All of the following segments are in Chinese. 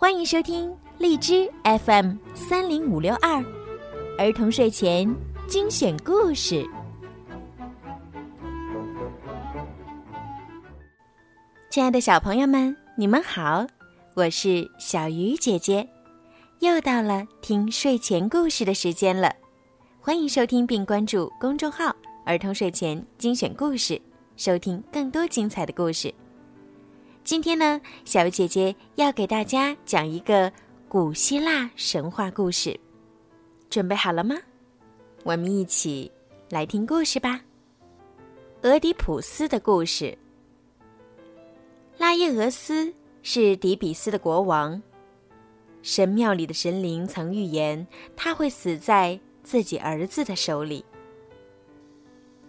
欢迎收听荔枝 FM 三零五六二儿童睡前精选故事。亲爱的小朋友们，你们好，我是小鱼姐姐，又到了听睡前故事的时间了。欢迎收听并关注公众号“儿童睡前精选故事”，收听更多精彩的故事。今天呢，小姐姐要给大家讲一个古希腊神话故事，准备好了吗？我们一起来听故事吧。俄狄浦斯的故事。拉耶俄斯是底比斯的国王，神庙里的神灵曾预言他会死在自己儿子的手里。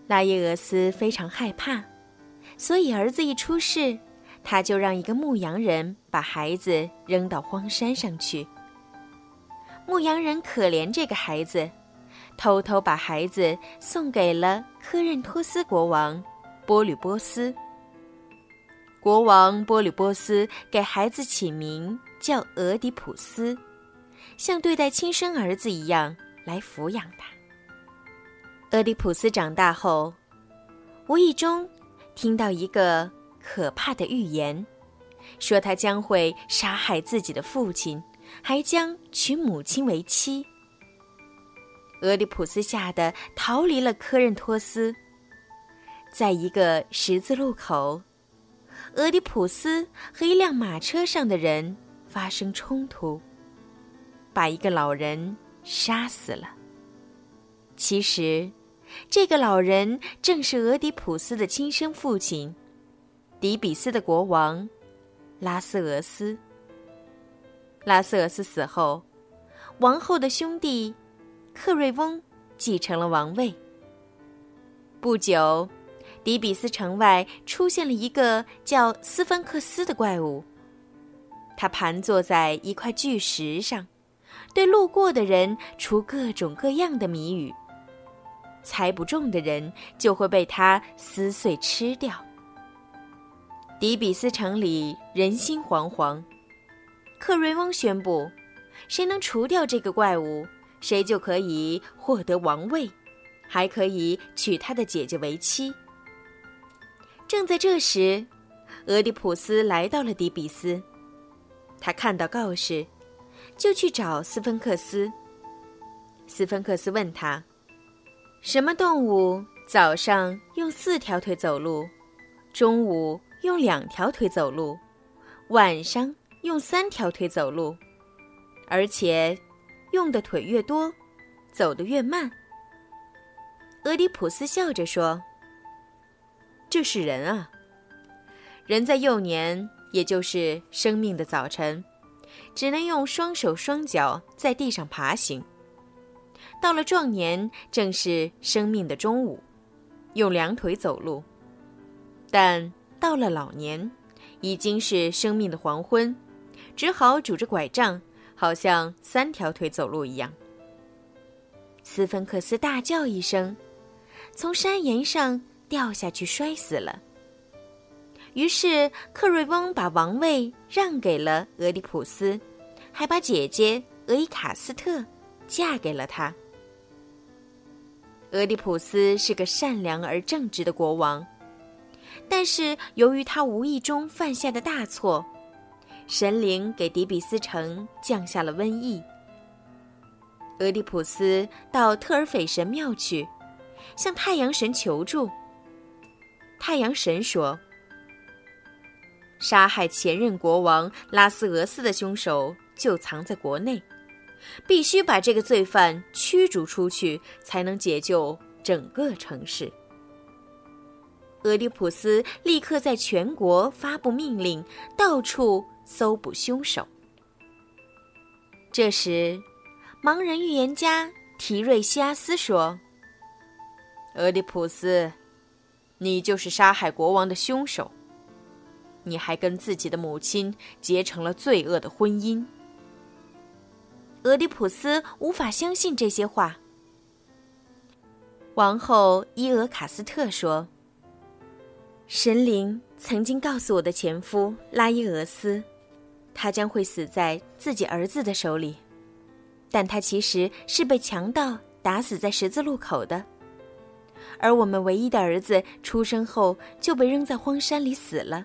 拉耶俄斯非常害怕，所以儿子一出世。他就让一个牧羊人把孩子扔到荒山上去。牧羊人可怜这个孩子，偷偷把孩子送给了科任托斯国王波吕波斯。国王波吕波斯给孩子起名叫俄狄浦斯，像对待亲生儿子一样来抚养他。俄狄浦斯长大后，无意中听到一个。可怕的预言，说他将会杀害自己的父亲，还将娶母亲为妻。俄狄浦斯吓得逃离了科任托斯。在一个十字路口，俄狄浦斯和一辆马车上的人发生冲突，把一个老人杀死了。其实，这个老人正是俄狄浦斯的亲生父亲。底比斯的国王拉斯俄斯。拉斯俄斯死后，王后的兄弟克瑞翁继承了王位。不久，底比斯城外出现了一个叫斯芬克斯的怪物。他盘坐在一块巨石上，对路过的人出各种各样的谜语。猜不中的人就会被他撕碎吃掉。迪比斯城里人心惶惶，克瑞翁宣布，谁能除掉这个怪物，谁就可以获得王位，还可以娶他的姐姐为妻。正在这时，俄狄浦斯来到了迪比斯，他看到告示，就去找斯芬克斯。斯芬克斯问他：“什么动物早上用四条腿走路，中午？”用两条腿走路，晚上用三条腿走路，而且用的腿越多，走得越慢。俄狄浦斯笑着说：“这是人啊，人在幼年，也就是生命的早晨，只能用双手双脚在地上爬行；到了壮年，正是生命的中午，用两腿走路，但。”到了老年，已经是生命的黄昏，只好拄着拐杖，好像三条腿走路一样。斯芬克斯大叫一声，从山岩上掉下去，摔死了。于是克瑞翁把王位让给了俄狄浦斯，还把姐姐俄伊卡斯特嫁给了他。俄狄浦斯是个善良而正直的国王。但是由于他无意中犯下的大错，神灵给迪比斯城降下了瘟疫。俄狄浦斯到特尔斐神庙去，向太阳神求助。太阳神说：“杀害前任国王拉斯俄斯的凶手就藏在国内，必须把这个罪犯驱逐出去，才能解救整个城市。”俄狄浦斯立刻在全国发布命令，到处搜捕凶手。这时，盲人预言家提瑞西阿斯说：“俄狄浦斯，你就是杀害国王的凶手。你还跟自己的母亲结成了罪恶的婚姻。”俄狄浦斯无法相信这些话。王后伊俄卡斯特说。神灵曾经告诉我的前夫拉伊俄斯，他将会死在自己儿子的手里，但他其实是被强盗打死在十字路口的。而我们唯一的儿子出生后就被扔在荒山里死了。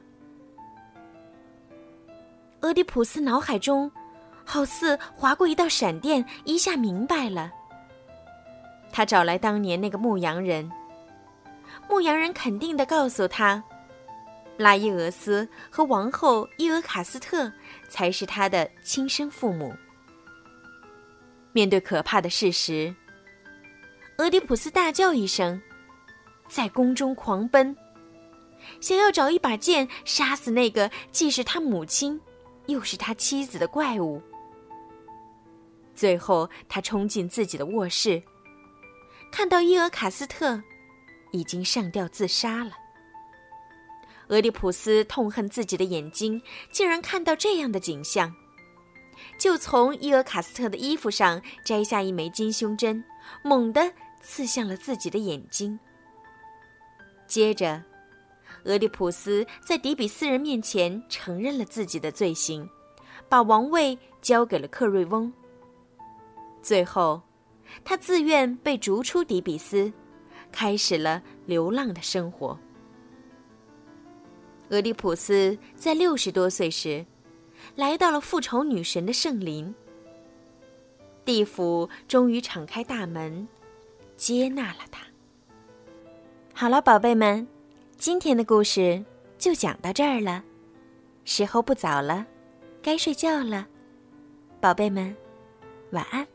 俄狄浦斯脑海中，好似划过一道闪电，一下明白了。他找来当年那个牧羊人，牧羊人肯定的告诉他，拉伊俄斯和王后伊俄卡斯特才是他的亲生父母。面对可怕的事实，俄狄浦斯大叫一声。在宫中狂奔，想要找一把剑杀死那个既是他母亲，又是他妻子的怪物。最后，他冲进自己的卧室，看到伊俄卡斯特已经上吊自杀了。俄狄浦斯痛恨自己的眼睛竟然看到这样的景象，就从伊俄卡斯特的衣服上摘下一枚金胸针，猛地刺向了自己的眼睛。接着，俄狄浦斯在底比斯人面前承认了自己的罪行，把王位交给了克瑞翁。最后，他自愿被逐出底比斯，开始了流浪的生活。俄狄浦斯在六十多岁时，来到了复仇女神的圣林。地府终于敞开大门，接纳了他。好了，宝贝们，今天的故事就讲到这儿了。时候不早了，该睡觉了。宝贝们，晚安。